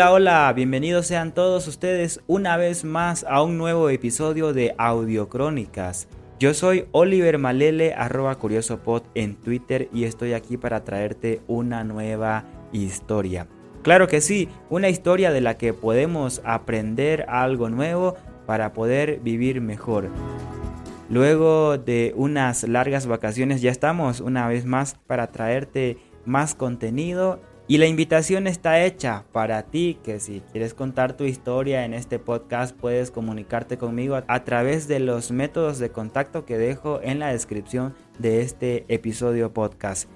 Hola, hola, bienvenidos sean todos ustedes una vez más a un nuevo episodio de Audiocrónicas. Yo soy Oliver Malele, arroba curiosopod en Twitter y estoy aquí para traerte una nueva historia. Claro que sí, una historia de la que podemos aprender algo nuevo para poder vivir mejor. Luego de unas largas vacaciones ya estamos una vez más para traerte más contenido y la invitación está hecha para ti que si quieres contar tu historia en este podcast puedes comunicarte conmigo a través de los métodos de contacto que dejo en la descripción de este episodio podcast.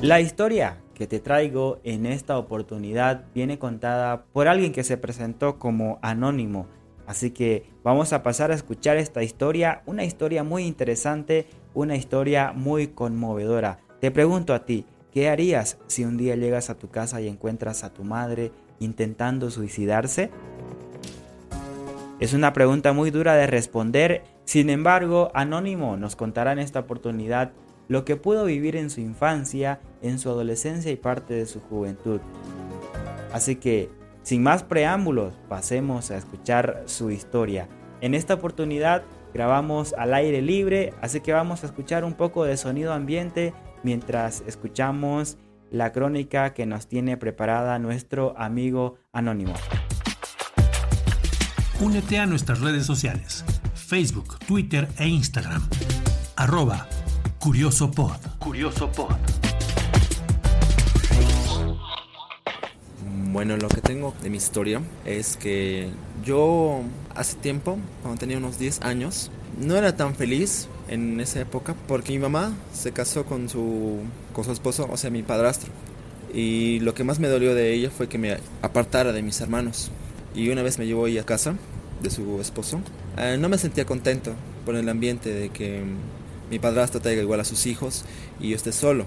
La historia que te traigo en esta oportunidad viene contada por alguien que se presentó como anónimo. Así que vamos a pasar a escuchar esta historia, una historia muy interesante, una historia muy conmovedora. Te pregunto a ti, ¿qué harías si un día llegas a tu casa y encuentras a tu madre intentando suicidarse? Es una pregunta muy dura de responder, sin embargo, Anónimo nos contará en esta oportunidad lo que pudo vivir en su infancia, en su adolescencia y parte de su juventud. Así que, sin más preámbulos, pasemos a escuchar su historia. En esta oportunidad grabamos al aire libre, así que vamos a escuchar un poco de sonido ambiente mientras escuchamos la crónica que nos tiene preparada nuestro amigo anónimo. Únete a nuestras redes sociales, Facebook, Twitter e Instagram. Arroba Curioso Pod. Curioso Pod. Bueno, lo que tengo de mi historia es que yo hace tiempo, cuando tenía unos 10 años, no era tan feliz en esa época porque mi mamá se casó con su, con su esposo, o sea, mi padrastro. Y lo que más me dolió de ella fue que me apartara de mis hermanos. Y una vez me llevó ella a casa de su esposo. Eh, no me sentía contento por el ambiente de que mi padrastro traiga igual a sus hijos y yo esté solo.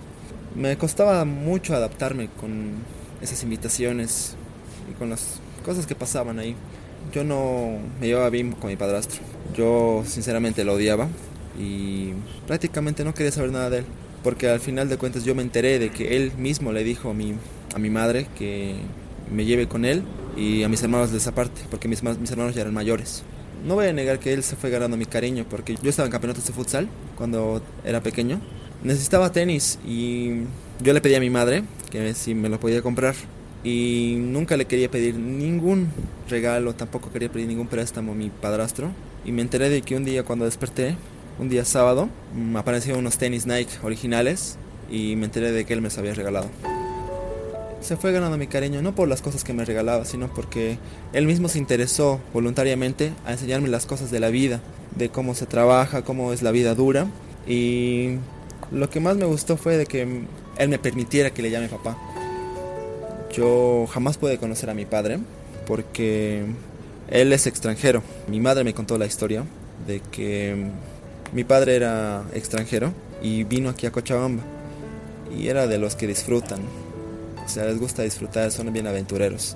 Me costaba mucho adaptarme con esas invitaciones y con las cosas que pasaban ahí. Yo no me llevaba bien con mi padrastro. Yo sinceramente lo odiaba y prácticamente no quería saber nada de él. Porque al final de cuentas yo me enteré de que él mismo le dijo a mi, a mi madre que me lleve con él y a mis hermanos de esa parte, porque mis, mis hermanos ya eran mayores. No voy a negar que él se fue ganando mi cariño, porque yo estaba en campeonatos de futsal cuando era pequeño. Necesitaba tenis y yo le pedí a mi madre que si me lo podía comprar. Y nunca le quería pedir ningún regalo, tampoco quería pedir ningún préstamo a mi padrastro. Y me enteré de que un día cuando desperté, un día sábado, me mm, aparecieron unos tenis Nike originales y me enteré de que él me los había regalado se fue ganando mi cariño no por las cosas que me regalaba, sino porque él mismo se interesó voluntariamente a enseñarme las cosas de la vida, de cómo se trabaja, cómo es la vida dura. Y lo que más me gustó fue de que él me permitiera que le llame papá. Yo jamás pude conocer a mi padre porque él es extranjero. Mi madre me contó la historia de que mi padre era extranjero y vino aquí a Cochabamba y era de los que disfrutan, o sea, les gusta disfrutar, son bien aventureros.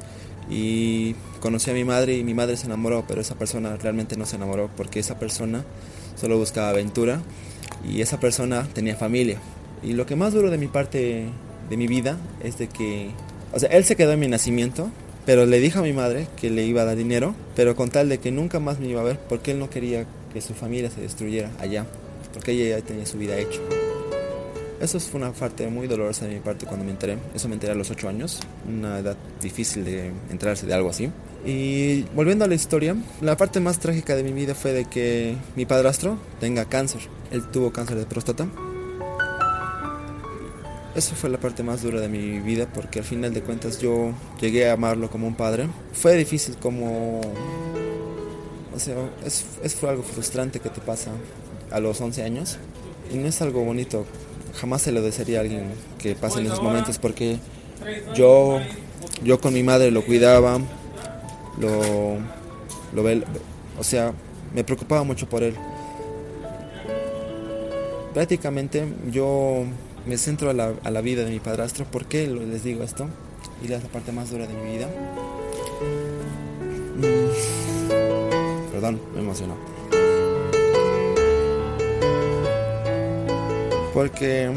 Y conocí a mi madre y mi madre se enamoró, pero esa persona realmente no se enamoró porque esa persona solo buscaba aventura y esa persona tenía familia. Y lo que más duro de mi parte de mi vida es de que, o sea, él se quedó en mi nacimiento, pero le dijo a mi madre que le iba a dar dinero, pero con tal de que nunca más me iba a ver porque él no quería que su familia se destruyera allá, porque ella ya tenía su vida hecha. Eso fue una parte muy dolorosa de mi parte cuando me enteré. Eso me enteré a los 8 años, una edad difícil de enterarse de algo así. Y volviendo a la historia, la parte más trágica de mi vida fue de que mi padrastro tenga cáncer. Él tuvo cáncer de próstata. Eso fue la parte más dura de mi vida porque al final de cuentas yo llegué a amarlo como un padre. Fue difícil como... O sea, es, es fue algo frustrante que te pasa a los 11 años. Y no es algo bonito jamás se lo desearía a alguien que pase en esos momentos porque yo, yo con mi madre lo cuidaba, lo, lo o sea, me preocupaba mucho por él. Prácticamente yo me centro a la, a la vida de mi padrastro. ¿Por qué les digo esto? Y es la parte más dura de mi vida. Mm. Perdón, me emocionó. Porque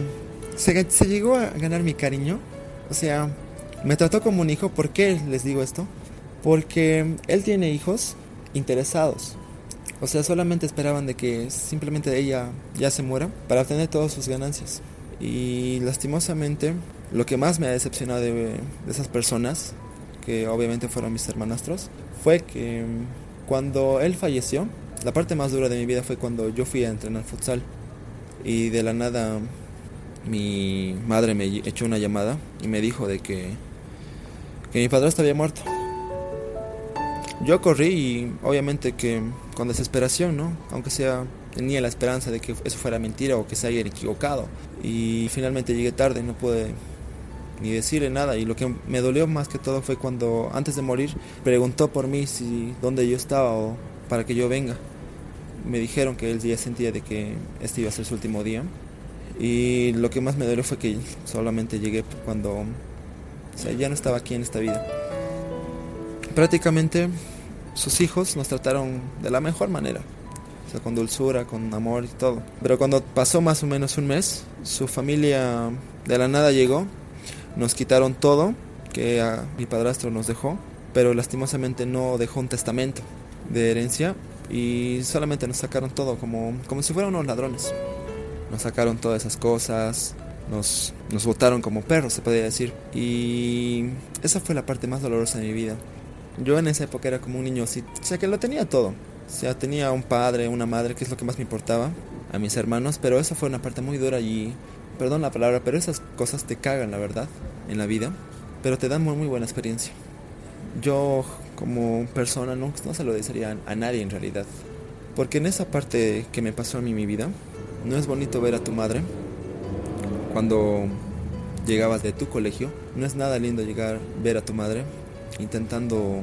se, llegó a ganar mi cariño. O sea, me trató como un hijo. ¿Por qué les digo esto? Porque él tiene hijos interesados. O sea, solamente esperaban de que simplemente ella ya se muera para obtener todas sus ganancias. Y lastimosamente, lo que más me ha decepcionado de, esas personas, que obviamente fueron mis hermanastros, fue que cuando él falleció, la parte más dura de mi vida fue cuando yo fui a entrenar futsal. Y de la nada mi madre me echó una llamada y me dijo de que, que mi padrastro había muerto. Yo corrí y obviamente que con desesperación, ¿no? Aunque sea tenía la esperanza de que eso fuera mentira o que se hayan equivocado. Y finalmente llegué tarde, no pude ni decirle nada. Y lo que me dolió más que todo fue cuando antes de morir preguntó por mí si dónde yo estaba o para que yo venga. Me dijeron que él ya sentía de que este iba a ser su último día. Y lo que más me dolió fue que solamente llegué cuando o sea, ya no estaba aquí en esta vida. Prácticamente sus hijos nos trataron de la mejor manera, o sea, con dulzura, con amor y todo. Pero cuando pasó más o menos un mes, su familia de la nada llegó, nos quitaron todo que mi padrastro nos dejó, pero lastimosamente no dejó un testamento de herencia y solamente nos sacaron todo como, como si fueran unos ladrones. Nos sacaron todas esas cosas, nos, nos botaron como perros, se podría decir. Y esa fue la parte más dolorosa de mi vida. Yo en esa época era como un niño así, o sea que lo tenía todo. O sea, tenía un padre, una madre, que es lo que más me importaba, a mis hermanos, pero esa fue una parte muy dura y, perdón la palabra, pero esas cosas te cagan, la verdad, en la vida, pero te dan muy, muy buena experiencia. Yo como persona no, no se lo desearía a nadie en realidad, porque en esa parte que me pasó a mí mi vida, no es bonito ver a tu madre cuando llegabas de tu colegio, no es nada lindo llegar ver a tu madre intentando,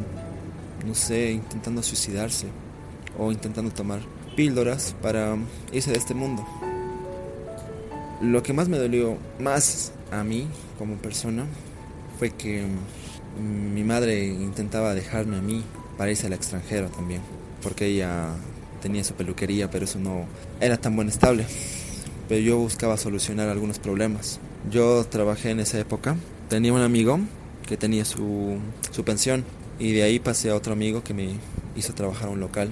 no sé, intentando suicidarse o intentando tomar píldoras para irse de este mundo. Lo que más me dolió, más a mí como persona, fue que mi madre intentaba dejarme a mí para irse al extranjero también, porque ella tenía su peluquería, pero eso no era tan buen estable. Pero yo buscaba solucionar algunos problemas. Yo trabajé en esa época, tenía un amigo que tenía su, su pensión. Y de ahí pasé a otro amigo que me hizo trabajar a un local.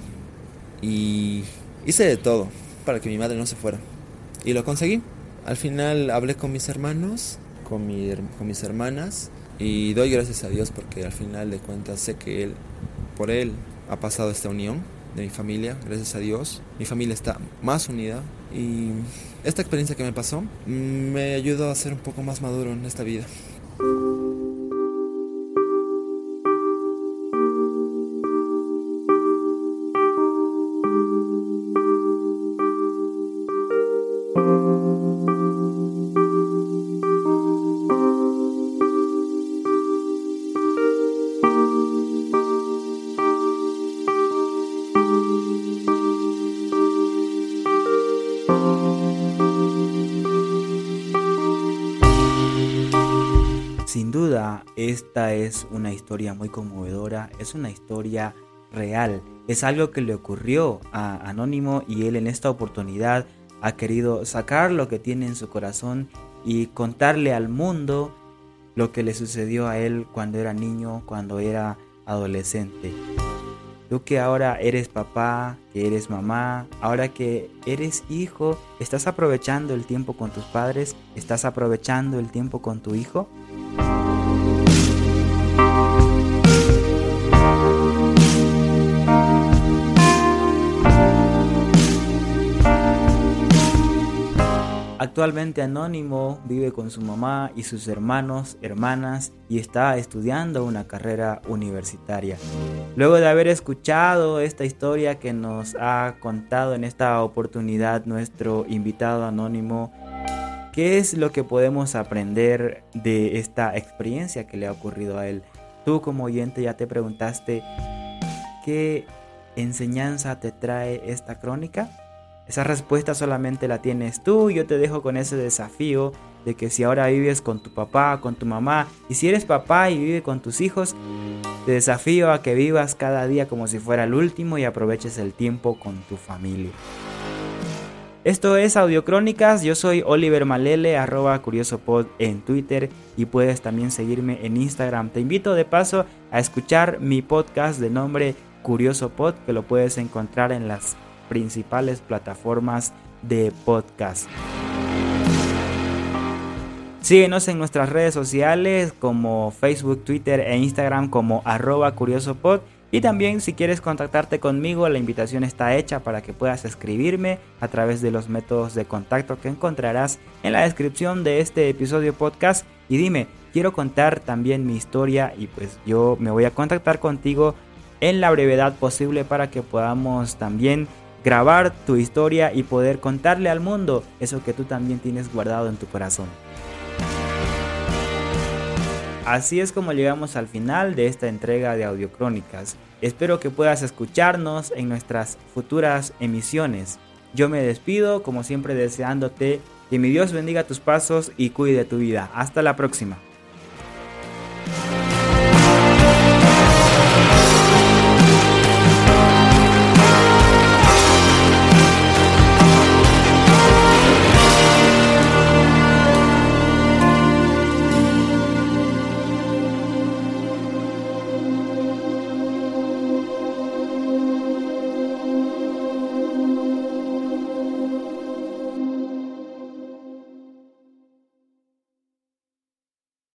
Y hice de todo para que mi madre no se fuera. Y lo conseguí. Al final hablé con mis hermanos, con, mi, con mis hermanas. Y doy gracias a Dios porque al final de cuentas sé que él, por él ha pasado esta unión de mi familia, gracias a Dios. Mi familia está más unida y esta experiencia que me pasó me ayudó a ser un poco más maduro en esta vida. Es una historia muy conmovedora, es una historia real, es algo que le ocurrió a Anónimo y él en esta oportunidad ha querido sacar lo que tiene en su corazón y contarle al mundo lo que le sucedió a él cuando era niño, cuando era adolescente. Tú que ahora eres papá, que eres mamá, ahora que eres hijo, ¿estás aprovechando el tiempo con tus padres? ¿Estás aprovechando el tiempo con tu hijo? Actualmente Anónimo vive con su mamá y sus hermanos, hermanas y está estudiando una carrera universitaria. Luego de haber escuchado esta historia que nos ha contado en esta oportunidad nuestro invitado Anónimo, ¿qué es lo que podemos aprender de esta experiencia que le ha ocurrido a él? Tú como oyente ya te preguntaste qué enseñanza te trae esta crónica. Esa respuesta solamente la tienes tú. Yo te dejo con ese desafío de que si ahora vives con tu papá, con tu mamá, y si eres papá y vive con tus hijos, te desafío a que vivas cada día como si fuera el último y aproveches el tiempo con tu familia. Esto es Audiocrónicas, yo soy Oliver Malele, arroba curiosopod en Twitter y puedes también seguirme en Instagram. Te invito de paso a escuchar mi podcast de nombre Curioso Pod, que lo puedes encontrar en las principales plataformas de podcast. Síguenos en nuestras redes sociales como Facebook, Twitter e Instagram como arroba curiosopod y también si quieres contactarte conmigo, la invitación está hecha para que puedas escribirme a través de los métodos de contacto que encontrarás en la descripción de este episodio podcast. Y dime, quiero contar también mi historia y pues yo me voy a contactar contigo en la brevedad posible para que podamos también grabar tu historia y poder contarle al mundo eso que tú también tienes guardado en tu corazón. Así es como llegamos al final de esta entrega de Audiocrónicas. Espero que puedas escucharnos en nuestras futuras emisiones. Yo me despido, como siempre, deseándote que mi Dios bendiga tus pasos y cuide tu vida. Hasta la próxima.